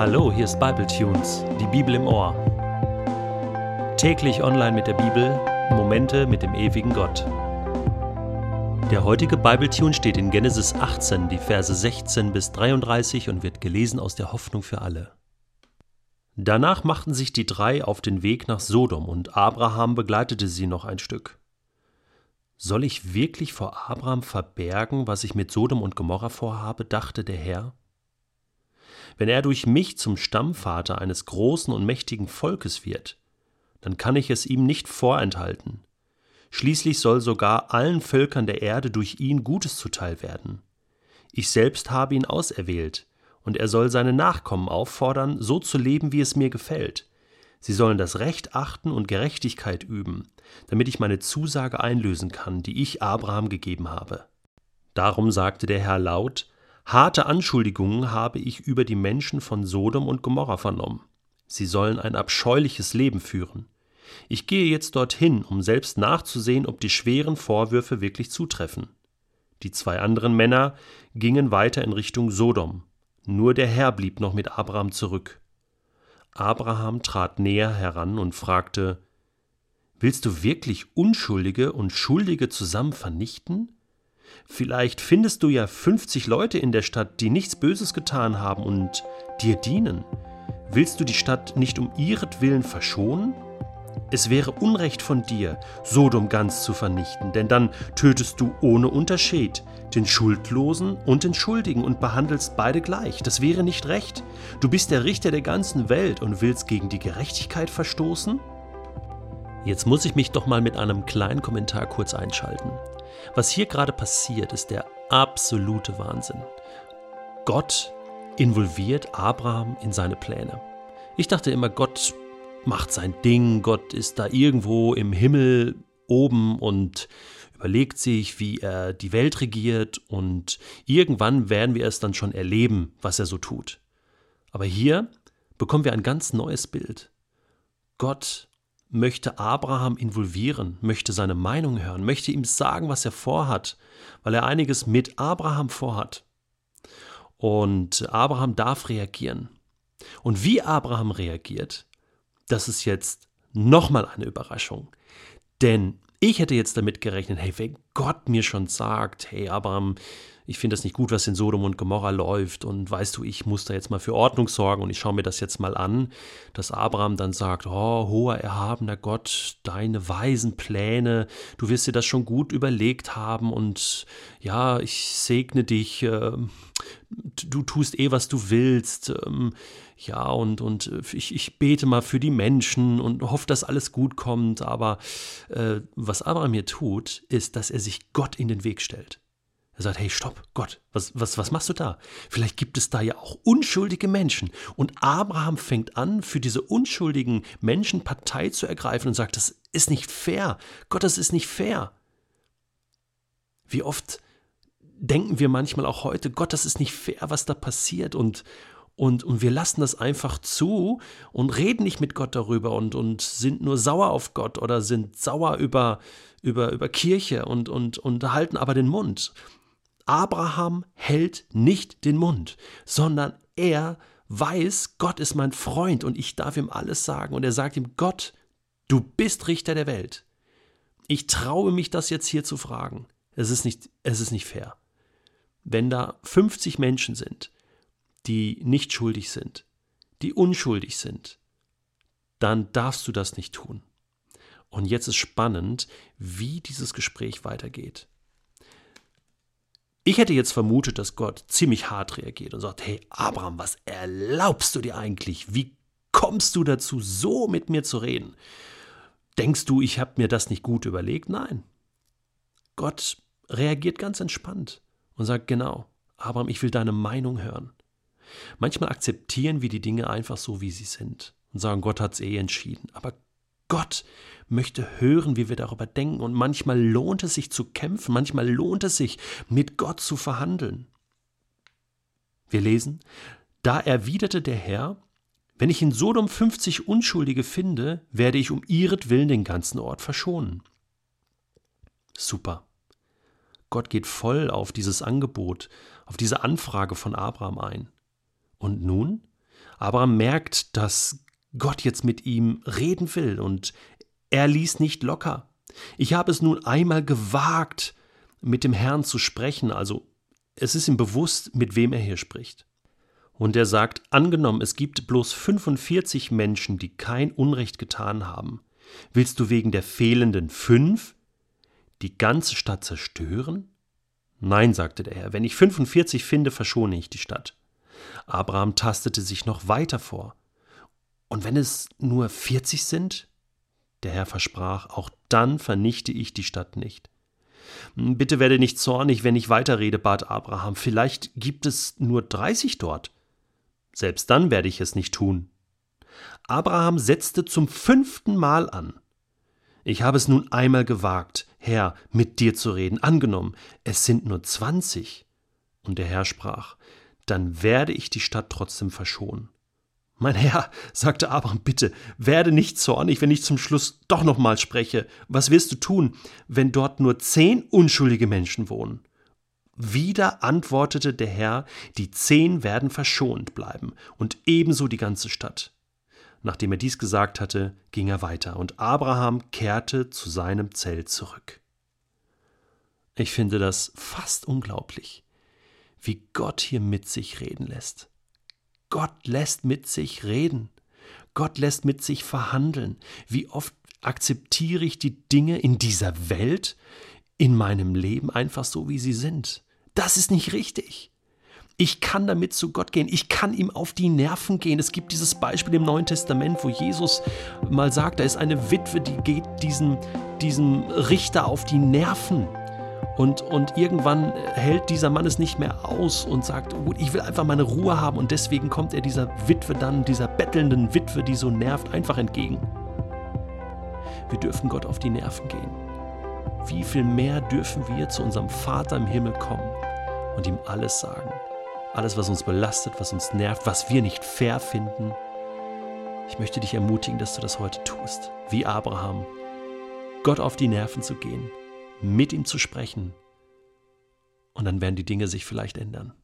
Hallo, hier ist Bible Tunes, die Bibel im Ohr. Täglich online mit der Bibel, Momente mit dem ewigen Gott. Der heutige Bible Tune steht in Genesis 18, die Verse 16 bis 33 und wird gelesen aus der Hoffnung für alle. Danach machten sich die drei auf den Weg nach Sodom und Abraham begleitete sie noch ein Stück. Soll ich wirklich vor Abraham verbergen, was ich mit Sodom und Gomorra vorhabe, dachte der Herr. Wenn er durch mich zum Stammvater eines großen und mächtigen Volkes wird, dann kann ich es ihm nicht vorenthalten. Schließlich soll sogar allen Völkern der Erde durch ihn Gutes zuteil werden. Ich selbst habe ihn auserwählt, und er soll seine Nachkommen auffordern, so zu leben, wie es mir gefällt. Sie sollen das Recht achten und Gerechtigkeit üben, damit ich meine Zusage einlösen kann, die ich Abraham gegeben habe. Darum sagte der Herr laut, Harte Anschuldigungen habe ich über die Menschen von Sodom und Gomorra vernommen. Sie sollen ein abscheuliches Leben führen. Ich gehe jetzt dorthin, um selbst nachzusehen, ob die schweren Vorwürfe wirklich zutreffen. Die zwei anderen Männer gingen weiter in Richtung Sodom. Nur der Herr blieb noch mit Abraham zurück. Abraham trat näher heran und fragte Willst du wirklich Unschuldige und Schuldige zusammen vernichten? Vielleicht findest du ja 50 Leute in der Stadt, die nichts Böses getan haben und dir dienen. Willst du die Stadt nicht um ihretwillen verschonen? Es wäre Unrecht von dir, Sodom ganz zu vernichten, denn dann tötest du ohne Unterschied den Schuldlosen und den Schuldigen und behandelst beide gleich. Das wäre nicht recht. Du bist der Richter der ganzen Welt und willst gegen die Gerechtigkeit verstoßen? Jetzt muss ich mich doch mal mit einem kleinen Kommentar kurz einschalten. Was hier gerade passiert, ist der absolute Wahnsinn. Gott involviert Abraham in seine Pläne. Ich dachte immer, Gott macht sein Ding, Gott ist da irgendwo im Himmel oben und überlegt sich, wie er die Welt regiert und irgendwann werden wir es dann schon erleben, was er so tut. Aber hier bekommen wir ein ganz neues Bild. Gott möchte Abraham involvieren, möchte seine Meinung hören, möchte ihm sagen, was er vorhat, weil er einiges mit Abraham vorhat. Und Abraham darf reagieren. Und wie Abraham reagiert, das ist jetzt nochmal eine Überraschung. Denn ich hätte jetzt damit gerechnet, hey, wenn Gott mir schon sagt, hey Abraham, ich finde das nicht gut, was in Sodom und Gomorra läuft und weißt du, ich muss da jetzt mal für Ordnung sorgen und ich schaue mir das jetzt mal an, dass Abraham dann sagt, oh, hoher erhabener Gott, deine weisen Pläne, du wirst dir das schon gut überlegt haben und ja, ich segne dich, äh, du tust eh, was du willst, ähm, ja, und, und ich, ich bete mal für die Menschen und hoffe, dass alles gut kommt, aber äh, was Abraham hier tut, ist, dass er sich Gott in den Weg stellt. Er sagt, hey, stopp, Gott, was, was, was machst du da? Vielleicht gibt es da ja auch unschuldige Menschen. Und Abraham fängt an, für diese unschuldigen Menschen Partei zu ergreifen und sagt, das ist nicht fair. Gott, das ist nicht fair. Wie oft denken wir manchmal auch heute, Gott, das ist nicht fair, was da passiert und, und, und wir lassen das einfach zu und reden nicht mit Gott darüber und, und sind nur sauer auf Gott oder sind sauer über, über, über Kirche und, und, und halten aber den Mund. Abraham hält nicht den Mund, sondern er weiß, Gott ist mein Freund und ich darf ihm alles sagen. Und er sagt ihm, Gott, du bist Richter der Welt. Ich traue mich, das jetzt hier zu fragen. Es ist nicht, es ist nicht fair. Wenn da 50 Menschen sind, die nicht schuldig sind, die unschuldig sind, dann darfst du das nicht tun. Und jetzt ist spannend, wie dieses Gespräch weitergeht. Ich hätte jetzt vermutet, dass Gott ziemlich hart reagiert und sagt, hey Abraham, was erlaubst du dir eigentlich? Wie kommst du dazu, so mit mir zu reden? Denkst du, ich habe mir das nicht gut überlegt? Nein. Gott reagiert ganz entspannt und sagt, genau, Abraham, ich will deine Meinung hören. Manchmal akzeptieren wir die Dinge einfach so, wie sie sind und sagen, Gott hat es eh entschieden. Aber Gott möchte hören, wie wir darüber denken. Und manchmal lohnt es sich zu kämpfen, manchmal lohnt es sich, mit Gott zu verhandeln. Wir lesen, da erwiderte der Herr, wenn ich in Sodom 50 Unschuldige finde, werde ich um ihretwillen den ganzen Ort verschonen. Super. Gott geht voll auf dieses Angebot, auf diese Anfrage von Abraham ein. Und nun? Abraham merkt, dass Gott jetzt mit ihm reden will und er ließ nicht locker. Ich habe es nun einmal gewagt, mit dem Herrn zu sprechen, also es ist ihm bewusst, mit wem er hier spricht. Und er sagt, angenommen, es gibt bloß 45 Menschen, die kein Unrecht getan haben. Willst du wegen der fehlenden fünf die ganze Stadt zerstören? Nein, sagte der Herr, wenn ich 45 finde, verschone ich die Stadt. Abraham tastete sich noch weiter vor. Und wenn es nur 40 sind? Der Herr versprach, auch dann vernichte ich die Stadt nicht. Bitte werde nicht zornig, wenn ich weiterrede, bat Abraham. Vielleicht gibt es nur 30 dort. Selbst dann werde ich es nicht tun. Abraham setzte zum fünften Mal an. Ich habe es nun einmal gewagt, Herr, mit dir zu reden. Angenommen, es sind nur zwanzig. Und der Herr sprach, dann werde ich die Stadt trotzdem verschonen. Mein Herr, sagte Abraham, bitte, werde nicht zornig, wenn ich zum Schluss doch nochmal spreche. Was wirst du tun, wenn dort nur zehn unschuldige Menschen wohnen? Wieder antwortete der Herr, die zehn werden verschont bleiben, und ebenso die ganze Stadt. Nachdem er dies gesagt hatte, ging er weiter, und Abraham kehrte zu seinem Zelt zurück. Ich finde das fast unglaublich, wie Gott hier mit sich reden lässt. Gott lässt mit sich reden. Gott lässt mit sich verhandeln. Wie oft akzeptiere ich die Dinge in dieser Welt, in meinem Leben einfach so, wie sie sind. Das ist nicht richtig. Ich kann damit zu Gott gehen. Ich kann ihm auf die Nerven gehen. Es gibt dieses Beispiel im Neuen Testament, wo Jesus mal sagt, da ist eine Witwe, die geht diesem, diesem Richter auf die Nerven. Und, und irgendwann hält dieser Mann es nicht mehr aus und sagt, gut, ich will einfach meine Ruhe haben. Und deswegen kommt er dieser Witwe dann, dieser bettelnden Witwe, die so nervt, einfach entgegen. Wir dürfen Gott auf die Nerven gehen. Wie viel mehr dürfen wir zu unserem Vater im Himmel kommen und ihm alles sagen? Alles, was uns belastet, was uns nervt, was wir nicht fair finden. Ich möchte dich ermutigen, dass du das heute tust, wie Abraham, Gott auf die Nerven zu gehen mit ihm zu sprechen. Und dann werden die Dinge sich vielleicht ändern.